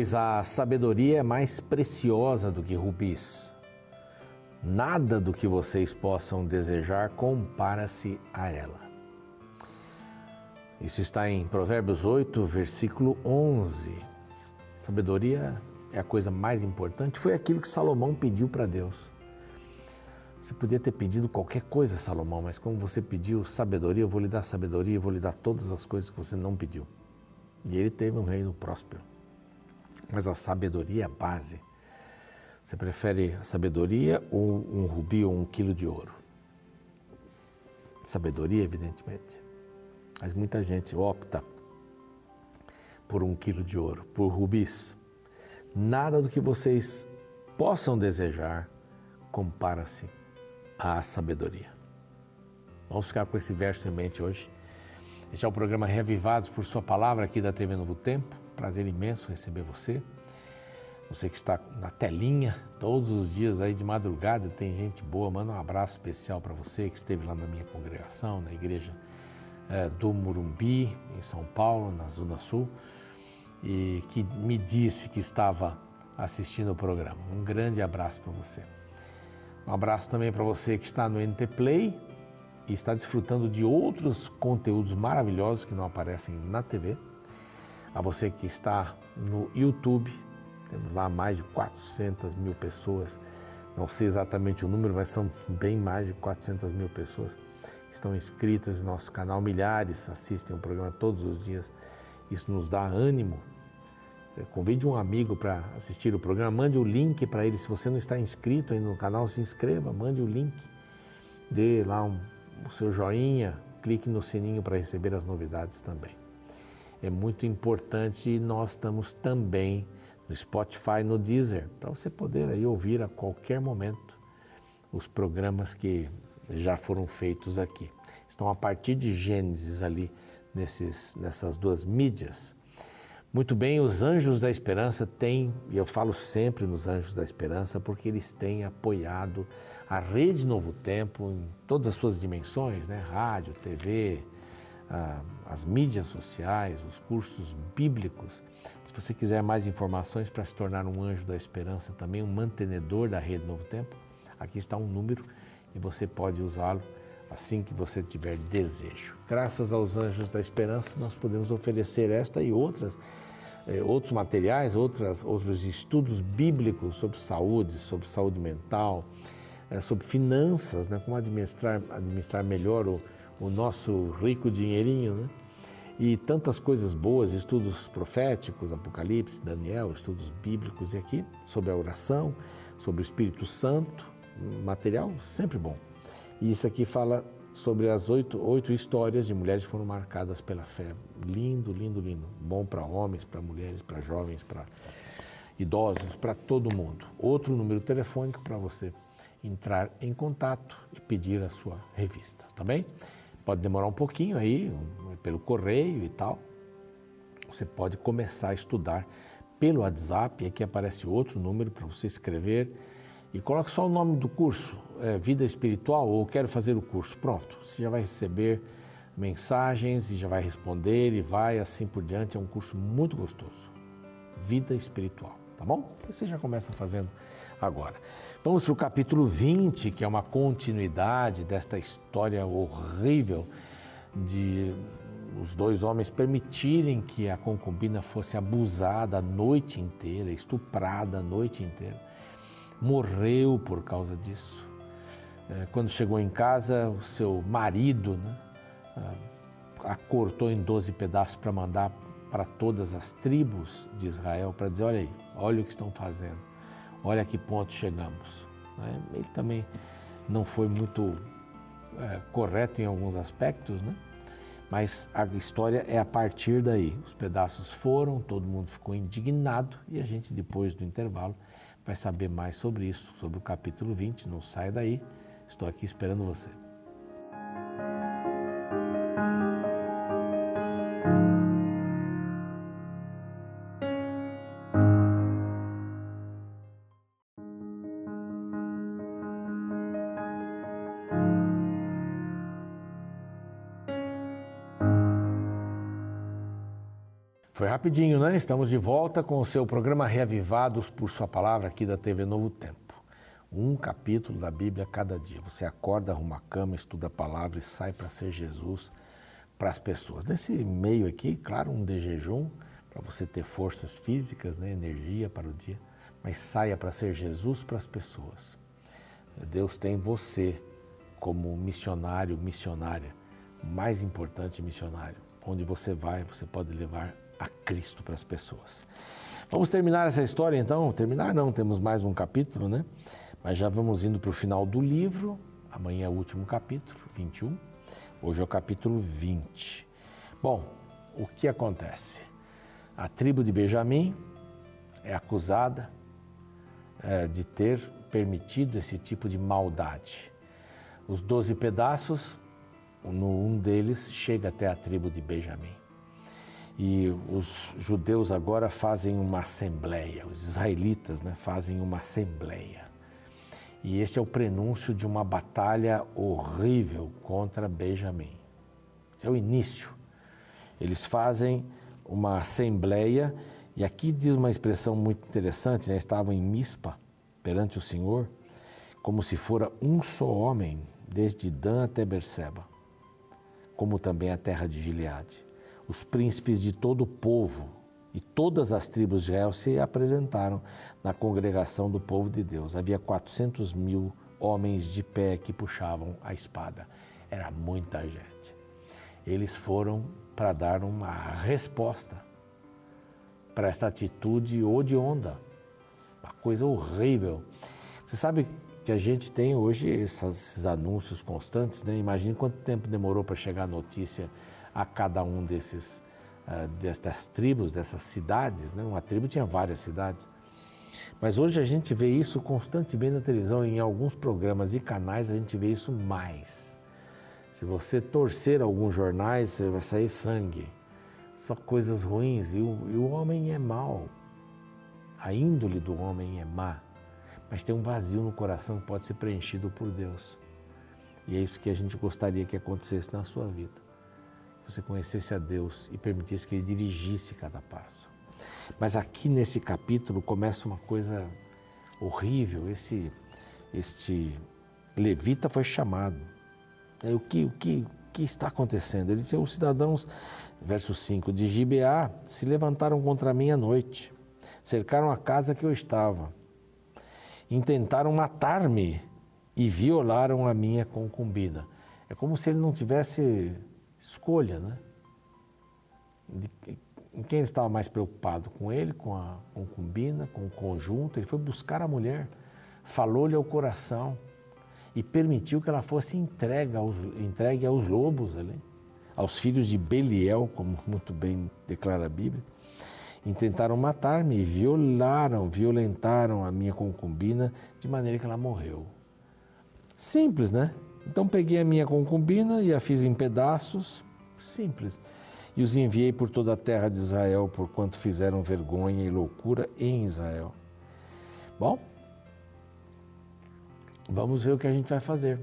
Pois a sabedoria é mais preciosa do que rubis. Nada do que vocês possam desejar compara-se a ela. Isso está em Provérbios 8, versículo 11. Sabedoria é a coisa mais importante. Foi aquilo que Salomão pediu para Deus. Você podia ter pedido qualquer coisa, Salomão, mas como você pediu sabedoria, eu vou lhe dar sabedoria, eu vou lhe dar todas as coisas que você não pediu. E ele teve um reino próspero. Mas a sabedoria é a base. Você prefere a sabedoria ou um rubi ou um quilo de ouro? Sabedoria, evidentemente. Mas muita gente opta por um quilo de ouro, por rubis. Nada do que vocês possam desejar compara-se à sabedoria. Vamos ficar com esse verso em mente hoje. Este é o programa Reavivados por Sua Palavra aqui da TV Novo Tempo. Prazer imenso receber você. Você que está na telinha todos os dias aí de madrugada, tem gente boa. Manda um abraço especial para você que esteve lá na minha congregação, na igreja é, do Murumbi, em São Paulo, na Zona Sul, e que me disse que estava assistindo o programa. Um grande abraço para você. Um abraço também para você que está no NT Play e está desfrutando de outros conteúdos maravilhosos que não aparecem na TV. A você que está no YouTube, temos lá mais de 400 mil pessoas, não sei exatamente o número, mas são bem mais de 400 mil pessoas que estão inscritas em nosso canal. Milhares assistem o programa todos os dias. Isso nos dá ânimo. Convide um amigo para assistir o programa, mande o link para ele. Se você não está inscrito ainda no canal, se inscreva, mande o link, dê lá um, o seu joinha, clique no sininho para receber as novidades também. É muito importante e nós estamos também no Spotify, no Deezer, para você poder aí ouvir a qualquer momento os programas que já foram feitos aqui. Estão a partir de Gênesis ali nesses, nessas duas mídias. Muito bem, os Anjos da Esperança têm, e eu falo sempre nos Anjos da Esperança, porque eles têm apoiado a Rede Novo Tempo em todas as suas dimensões, né? rádio, TV, as mídias sociais, os cursos bíblicos. Se você quiser mais informações para se tornar um anjo da esperança, também um mantenedor da rede Novo Tempo, aqui está um número e você pode usá-lo assim que você tiver desejo. Graças aos anjos da esperança, nós podemos oferecer esta e outras eh, outros materiais, outras, outros estudos bíblicos sobre saúde, sobre saúde mental, eh, sobre finanças, né, como administrar, administrar melhor o, o nosso rico dinheirinho, né? E tantas coisas boas, estudos proféticos, Apocalipse, Daniel, estudos bíblicos e aqui sobre a oração, sobre o Espírito Santo, material sempre bom. E isso aqui fala sobre as oito, oito histórias de mulheres que foram marcadas pela fé. Lindo, lindo, lindo. Bom para homens, para mulheres, para jovens, para idosos, para todo mundo. Outro número telefônico para você entrar em contato e pedir a sua revista, tá bem? Pode demorar um pouquinho aí, pelo correio e tal. Você pode começar a estudar pelo WhatsApp, aqui aparece outro número para você escrever e coloque só o nome do curso, é, Vida Espiritual ou Quero Fazer o Curso. Pronto, você já vai receber mensagens e já vai responder e vai assim por diante. É um curso muito gostoso. Vida Espiritual, tá bom? Você já começa fazendo agora. Vamos para o capítulo 20, que é uma continuidade desta história horrível de os dois homens permitirem que a concubina fosse abusada a noite inteira, estuprada a noite inteira. Morreu por causa disso. É, quando chegou em casa, o seu marido né, a cortou em 12 pedaços para mandar para todas as tribos de Israel, para dizer: olha aí, olha o que estão fazendo, olha que ponto chegamos. Né. Ele também não foi muito é, correto em alguns aspectos, né? Mas a história é a partir daí. Os pedaços foram, todo mundo ficou indignado e a gente, depois do intervalo, vai saber mais sobre isso, sobre o capítulo 20. Não saia daí, estou aqui esperando você. Foi rapidinho, né? Estamos de volta com o seu programa Reavivados por Sua Palavra aqui da TV Novo Tempo. Um capítulo da Bíblia cada dia. Você acorda, arruma a cama, estuda a palavra e sai para ser Jesus para as pessoas. Nesse meio aqui, claro, um de jejum, para você ter forças físicas, né? energia para o dia, mas saia para ser Jesus para as pessoas. Deus tem você como missionário, missionária, mais importante missionário. Onde você vai, você pode levar a Cristo para as pessoas. Vamos terminar essa história então? Terminar não, temos mais um capítulo, né? Mas já vamos indo para o final do livro. Amanhã é o último capítulo, 21. Hoje é o capítulo 20. Bom, o que acontece? A tribo de Benjamim é acusada é, de ter permitido esse tipo de maldade. Os doze pedaços, um deles chega até a tribo de Benjamim. E os judeus agora fazem uma assembleia, os israelitas né, fazem uma assembleia. E esse é o prenúncio de uma batalha horrível contra Benjamim. Esse é o início. Eles fazem uma assembleia, e aqui diz uma expressão muito interessante: né? estavam em Mispa perante o Senhor, como se fora um só homem, desde Dan até Berseba, como também a terra de Gileade. Os príncipes de todo o povo e todas as tribos de Israel se apresentaram na congregação do povo de Deus. Havia 400 mil homens de pé que puxavam a espada. Era muita gente. Eles foram para dar uma resposta para esta atitude odionda, uma coisa horrível. Você sabe que a gente tem hoje esses anúncios constantes, né? Imagine quanto tempo demorou para chegar a notícia a cada um desses uh, destas tribos, dessas cidades, né? Uma tribo tinha várias cidades. Mas hoje a gente vê isso constantemente na televisão, em alguns programas e canais a gente vê isso mais. Se você torcer alguns jornais, você vai sair sangue. Só coisas ruins. E o, e o homem é mau. A índole do homem é má mas tem um vazio no coração que pode ser preenchido por Deus. E é isso que a gente gostaria que acontecesse na sua vida. Você conhecesse a Deus e permitisse que Ele dirigisse cada passo. Mas aqui nesse capítulo começa uma coisa horrível. Esse, este levita foi chamado. O que, o que, o que está acontecendo? Ele disse: os cidadãos, verso 5, de Gibeá se levantaram contra mim à noite, cercaram a casa que eu estava intentaram matar-me e violaram a minha concubina. É como se ele não tivesse escolha, né? De, em quem ele estava mais preocupado? Com ele, com a concubina, com o conjunto? Ele foi buscar a mulher, falou-lhe ao coração e permitiu que ela fosse entregue aos, entregue aos lobos ali, aos filhos de Beliel, como muito bem declara a Bíblia intentaram matar-me e violaram, violentaram a minha concubina de maneira que ela morreu. Simples, né? Então peguei a minha concubina e a fiz em pedaços, simples, e os enviei por toda a terra de Israel, por quanto fizeram vergonha e loucura em Israel. Bom, vamos ver o que a gente vai fazer.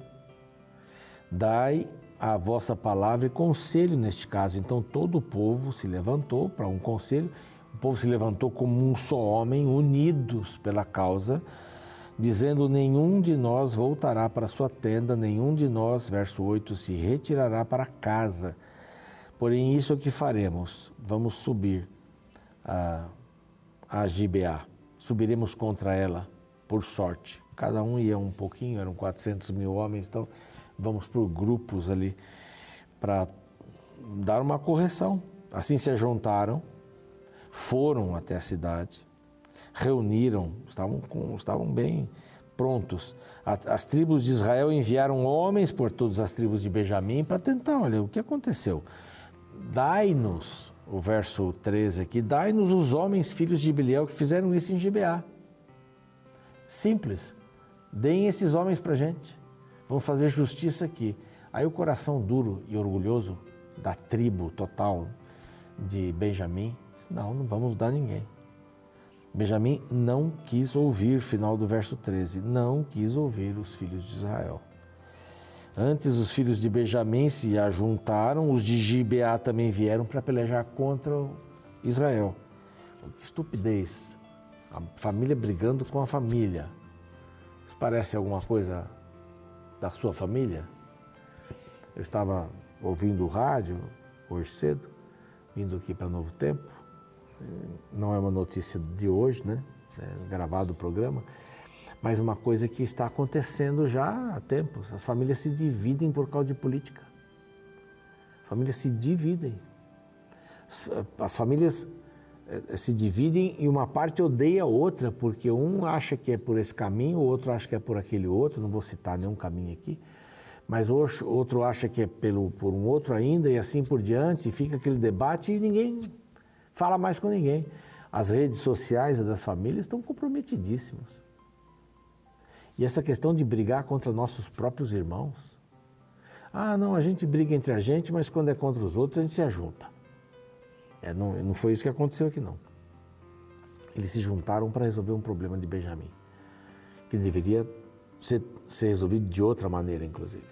Dai a vossa palavra e conselho neste caso. Então todo o povo se levantou para um conselho o povo se levantou como um só homem, unidos pela causa, dizendo: Nenhum de nós voltará para sua tenda, nenhum de nós, verso 8, se retirará para casa. Porém, isso é o que faremos: vamos subir a, a Gibeá, subiremos contra ela, por sorte. Cada um ia um pouquinho, eram 400 mil homens, então vamos por grupos ali para dar uma correção. Assim se juntaram foram até a cidade, reuniram, estavam, com, estavam bem prontos. As tribos de Israel enviaram homens por todas as tribos de Benjamim para tentar, olha, o que aconteceu? Dai-nos, o verso 13 aqui, dai-nos os homens filhos de Biliel que fizeram isso em Gibeá. Simples. Deem esses homens para gente. Vamos fazer justiça aqui. Aí o coração duro e orgulhoso da tribo total de Benjamim não, não vamos dar ninguém. Benjamim não quis ouvir, final do verso 13, não quis ouvir os filhos de Israel. Antes os filhos de Benjamim se ajuntaram, os de Gibeá também vieram para pelejar contra Israel. Que estupidez. A família brigando com a família. Isso parece alguma coisa da sua família? Eu estava ouvindo o rádio hoje cedo, vindo aqui para Novo Tempo. Não é uma notícia de hoje, né? É gravado o programa, mas uma coisa que está acontecendo já há tempos. As famílias se dividem por causa de política. As famílias se dividem. As famílias eh, se dividem e uma parte odeia a outra, porque um acha que é por esse caminho, o outro acha que é por aquele outro, não vou citar nenhum caminho aqui, mas o outro acha que é pelo, por um outro ainda e assim por diante, e fica aquele debate e ninguém fala mais com ninguém. As redes sociais das famílias estão comprometidíssimas. E essa questão de brigar contra nossos próprios irmãos. Ah, não, a gente briga entre a gente, mas quando é contra os outros a gente se ajunta. É, não, não foi isso que aconteceu aqui, não. Eles se juntaram para resolver um problema de Benjamim, que deveria ser, ser resolvido de outra maneira, inclusive.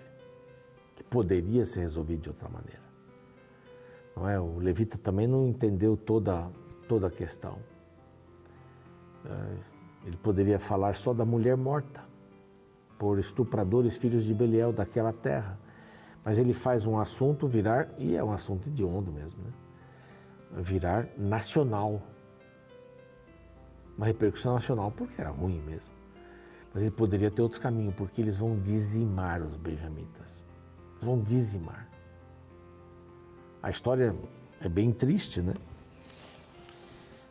Que poderia ser resolvido de outra maneira. Não é? O levita também não entendeu toda, toda a questão. É, ele poderia falar só da mulher morta por estupradores filhos de Beliel daquela terra. Mas ele faz um assunto virar, e é um assunto hediondo mesmo, né? virar nacional. Uma repercussão nacional, porque era ruim mesmo. Mas ele poderia ter outro caminho, porque eles vão dizimar os benjamitas. Eles vão dizimar. A história é bem triste, né?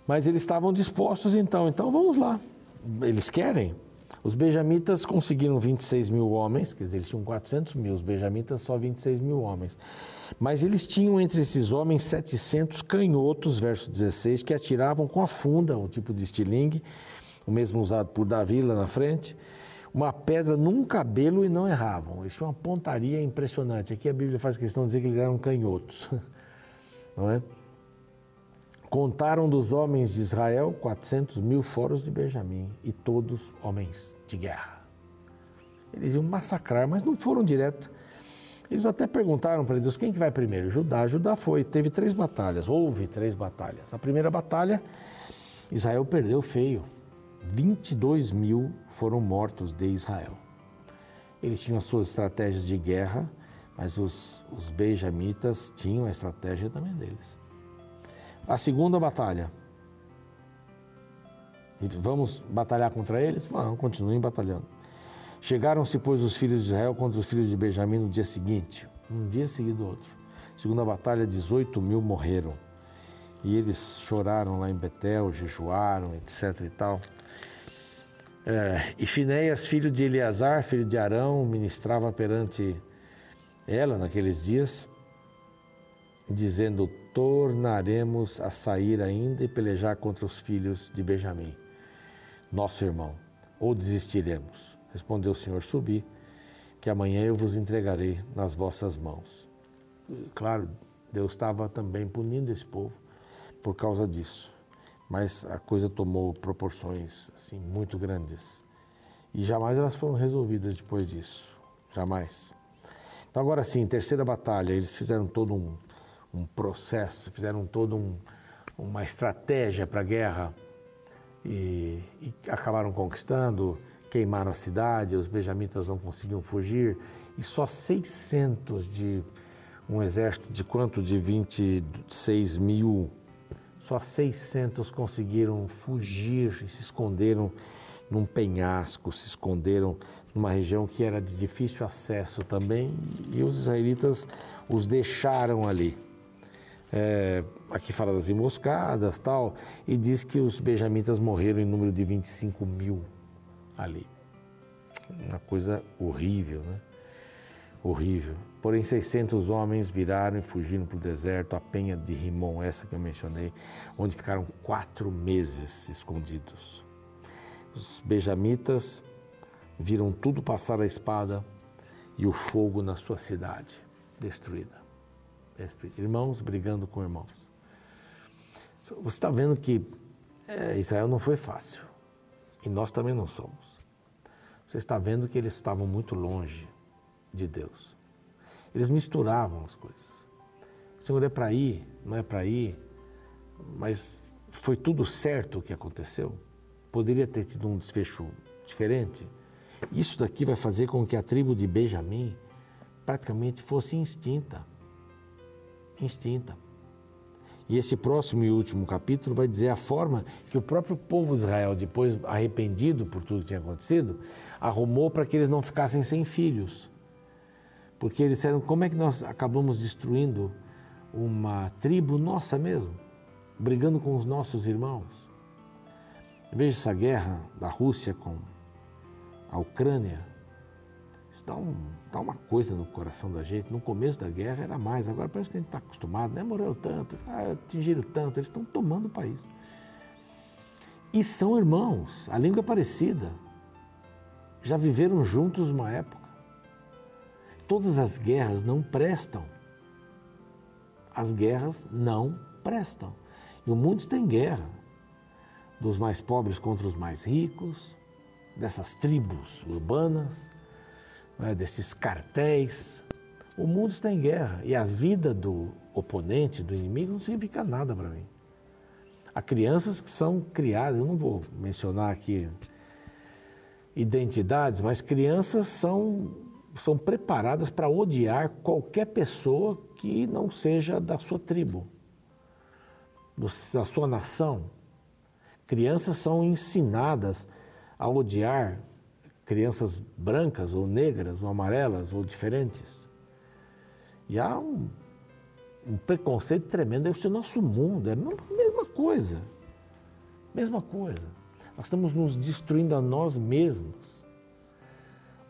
Mas eles estavam dispostos então, então vamos lá. Eles querem, os benjamitas conseguiram 26 mil homens, quer dizer, eles tinham 400 mil, os benjamitas só 26 mil homens. Mas eles tinham entre esses homens 700 canhotos, verso 16, que atiravam com a funda, um tipo de estilingue, o mesmo usado por Davi lá na frente, uma pedra num cabelo e não erravam. Eles tinham uma pontaria impressionante. Aqui a Bíblia faz questão de dizer que eles eram canhotos, não é? Contaram dos homens de Israel 400 mil foros de Benjamim e todos homens de guerra. Eles iam massacrar, mas não foram direto. Eles até perguntaram para Deus quem que vai primeiro. Judá. Judá foi. Teve três batalhas. Houve três batalhas. A primeira batalha, Israel perdeu feio. 22 mil foram mortos de Israel. Eles tinham as suas estratégias de guerra, mas os, os benjamitas tinham a estratégia também deles a segunda batalha. Vamos batalhar contra eles? Não, continuem batalhando. Chegaram-se, pois, os filhos de Israel contra os filhos de Benjamim no dia seguinte, um dia seguido outro. Segunda batalha, 18 mil morreram. E eles choraram lá em Betel, jejuaram, etc e tal. É, e Finéias, filho de Eleazar, filho de Arão, ministrava perante ela naqueles dias, dizendo: tornaremos a sair ainda e pelejar contra os filhos de Benjamim, nosso irmão, ou desistiremos? Respondeu o Senhor: Subi, que amanhã eu vos entregarei nas vossas mãos. Claro, Deus estava também punindo esse povo por causa disso, mas a coisa tomou proporções assim muito grandes e jamais elas foram resolvidas depois disso, jamais. Então agora sim, terceira batalha, eles fizeram todo um um processo, fizeram toda um, uma estratégia para a guerra e, e, acabaram conquistando, queimaram a cidade, os benjamitas não conseguiam fugir e só 600 de um exército de quanto? De 26 mil, só 600 conseguiram fugir e se esconderam num penhasco, se esconderam numa região que era de difícil acesso também, e os israelitas os deixaram ali. É, aqui fala das emboscadas tal, e diz que os benjamitas morreram em número de 25 mil ali. Uma coisa horrível, né? Horrível. Porém, 600 homens viraram e fugiram para o deserto, a penha de Rimon, essa que eu mencionei, onde ficaram quatro meses escondidos. Os benjamitas viram tudo passar a espada e o fogo na sua cidade destruída. Irmãos brigando com irmãos. Você está vendo que é, Israel não foi fácil. E nós também não somos. Você está vendo que eles estavam muito longe de Deus. Eles misturavam as coisas. Senhor, é para ir, não é para ir. mas foi tudo certo o que aconteceu? Poderia ter tido um desfecho diferente? Isso daqui vai fazer com que a tribo de Benjamim praticamente fosse extinta. Extinta. E esse próximo e último capítulo vai dizer a forma que o próprio povo de Israel, depois arrependido por tudo que tinha acontecido, arrumou para que eles não ficassem sem filhos. Porque eles disseram: como é que nós acabamos destruindo uma tribo nossa mesmo, brigando com os nossos irmãos? Veja essa guerra da Rússia com a Ucrânia. Isso dá, um, dá uma coisa no coração da gente. No começo da guerra era mais, agora parece que a gente está acostumado, né? Morreu tanto, ah, atingiram tanto, eles estão tomando o país. E são irmãos, a língua é parecida. Já viveram juntos uma época. Todas as guerras não prestam. As guerras não prestam. E o mundo está em guerra. Dos mais pobres contra os mais ricos, dessas tribos urbanas, né, desses cartéis. O mundo está em guerra e a vida do oponente, do inimigo, não significa nada para mim. Há crianças que são criadas, eu não vou mencionar aqui identidades, mas crianças são, são preparadas para odiar qualquer pessoa que não seja da sua tribo, da sua nação. Crianças são ensinadas a odiar crianças brancas ou negras ou amarelas ou diferentes. E há um, um preconceito tremendo. Esse é o nosso mundo, é a mesma coisa. Mesma coisa. Nós estamos nos destruindo a nós mesmos.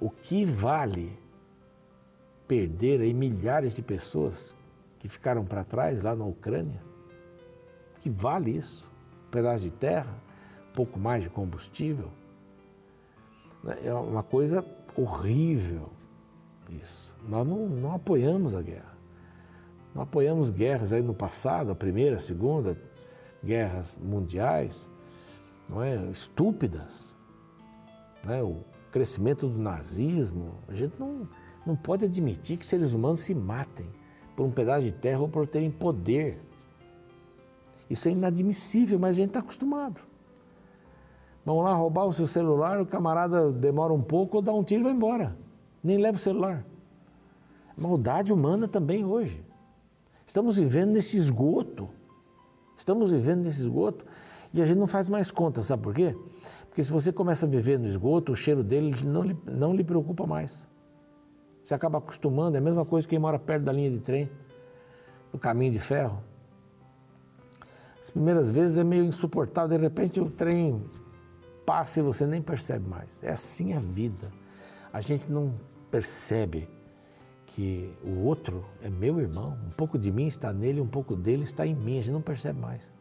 O que vale perder aí milhares de pessoas que ficaram para trás lá na Ucrânia? Que vale isso? Um pedaço de terra, pouco mais de combustível? É uma coisa horrível isso. Nós não, não apoiamos a guerra. Não apoiamos guerras aí no passado, a primeira, a segunda, guerras mundiais, não é? Estúpidas. É? O crescimento do nazismo. A gente não, não pode admitir que seres humanos se matem por um pedaço de terra ou por terem poder. Isso é inadmissível, mas a gente está acostumado. Vão lá roubar o seu celular, o camarada demora um pouco ou dá um tiro e vai embora. Nem leva o celular. Maldade humana também hoje. Estamos vivendo nesse esgoto. Estamos vivendo nesse esgoto e a gente não faz mais conta, sabe por quê? Porque se você começa a viver no esgoto, o cheiro dele não lhe, não lhe preocupa mais. Você acaba acostumando, é a mesma coisa que quem mora perto da linha de trem, do caminho de ferro. As primeiras vezes é meio insuportável, de repente o trem passa e você nem percebe mais. É assim a vida. A gente não percebe que o outro é meu irmão. Um pouco de mim está nele, um pouco dele está em mim. A gente não percebe mais.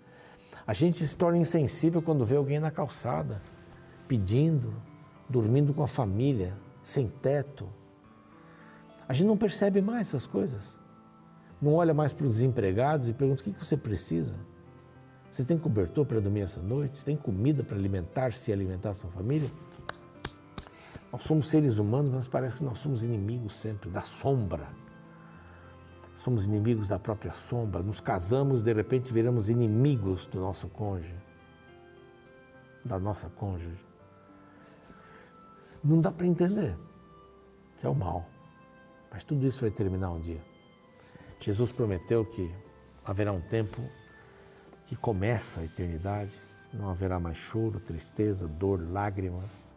A gente se torna insensível quando vê alguém na calçada, pedindo, dormindo com a família, sem teto. A gente não percebe mais essas coisas. Não olha mais para os desempregados e pergunta: o que você precisa? Você tem cobertor para dormir essa noite? Você tem comida para alimentar-se e alimentar a sua família? Nós somos seres humanos, mas parece que nós somos inimigos sempre da sombra. Somos inimigos da própria sombra. Nos casamos, de repente viramos inimigos do nosso cônjuge, da nossa cônjuge. Não dá para entender. Isso é o mal. Mas tudo isso vai terminar um dia. Jesus prometeu que haverá um tempo que começa a eternidade. Não haverá mais choro, tristeza, dor, lágrimas.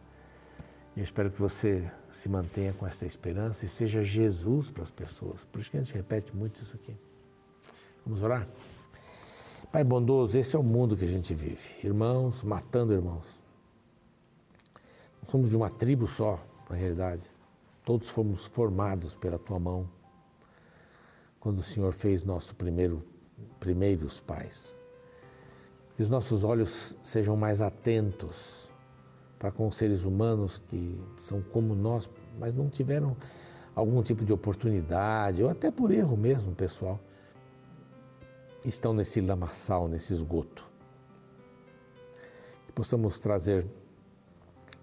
Eu espero que você se mantenha com essa esperança e seja Jesus para as pessoas. Por isso que a gente repete muito isso aqui. Vamos orar? Pai bondoso, esse é o mundo que a gente vive. Irmãos matando irmãos. Somos de uma tribo só, na realidade. Todos fomos formados pela tua mão quando o Senhor fez nosso primeiro primeiros pais. Que os nossos olhos sejam mais atentos para com seres humanos que são como nós, mas não tiveram algum tipo de oportunidade, ou até por erro mesmo, pessoal, estão nesse lamaçal, nesse esgoto. Que possamos trazer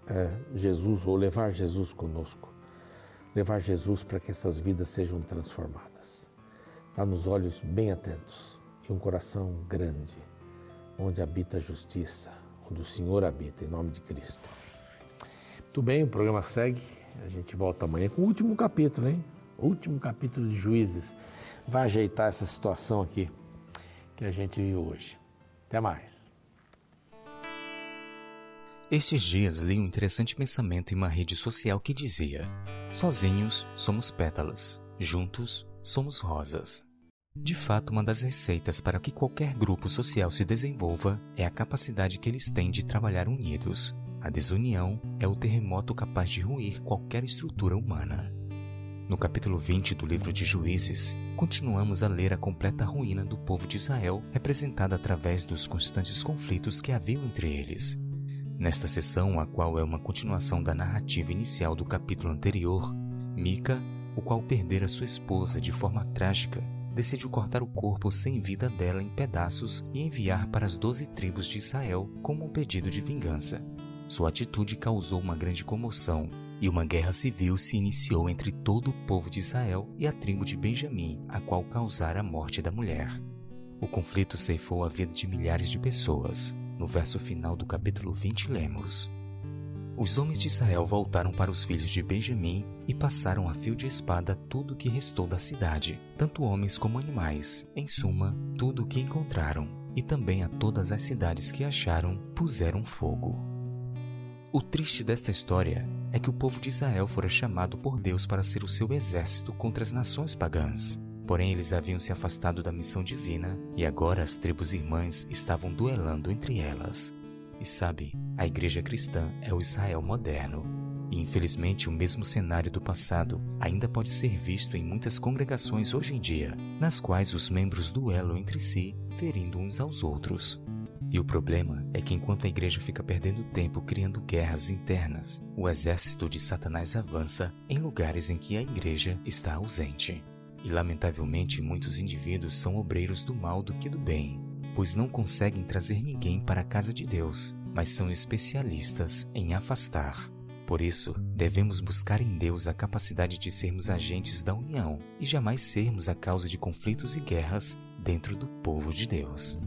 é, Jesus, ou levar Jesus conosco, levar Jesus para que essas vidas sejam transformadas. Dá nos olhos bem atentos e um coração grande onde habita a justiça, onde o Senhor habita, em nome de Cristo. Muito bem, o programa segue. A gente volta amanhã com o último capítulo, hein? último capítulo de Juízes. Vai ajeitar essa situação aqui que a gente viu hoje. Até mais. Estes dias li um interessante pensamento em uma rede social que dizia: Sozinhos somos pétalas, juntos somos rosas. De fato, uma das receitas para que qualquer grupo social se desenvolva é a capacidade que eles têm de trabalhar unidos. A desunião é o terremoto capaz de ruir qualquer estrutura humana. No capítulo 20 do livro de Juízes, continuamos a ler a completa ruína do povo de Israel, representada através dos constantes conflitos que haviam entre eles. Nesta sessão, a qual é uma continuação da narrativa inicial do capítulo anterior, Mica, o qual perdera sua esposa de forma trágica, decidiu cortar o corpo sem vida dela em pedaços e enviar para as doze tribos de Israel como um pedido de vingança. Sua atitude causou uma grande comoção e uma guerra civil se iniciou entre todo o povo de Israel e a tribo de Benjamim, a qual causara a morte da mulher. O conflito ceifou a vida de milhares de pessoas. No verso final do capítulo 20, lemos: Os homens de Israel voltaram para os filhos de Benjamim e passaram a fio de espada tudo o que restou da cidade, tanto homens como animais, em suma, tudo o que encontraram, e também a todas as cidades que acharam, puseram fogo. O triste desta história é que o povo de Israel fora chamado por Deus para ser o seu exército contra as nações pagãs. Porém, eles haviam se afastado da missão divina e agora as tribos irmãs estavam duelando entre elas. E sabe, a igreja cristã é o Israel moderno. E infelizmente, o mesmo cenário do passado ainda pode ser visto em muitas congregações hoje em dia, nas quais os membros duelam entre si, ferindo uns aos outros. E o problema é que enquanto a igreja fica perdendo tempo criando guerras internas, o exército de Satanás avança em lugares em que a igreja está ausente. E lamentavelmente muitos indivíduos são obreiros do mal do que do bem, pois não conseguem trazer ninguém para a casa de Deus, mas são especialistas em afastar. Por isso, devemos buscar em Deus a capacidade de sermos agentes da união e jamais sermos a causa de conflitos e guerras dentro do povo de Deus.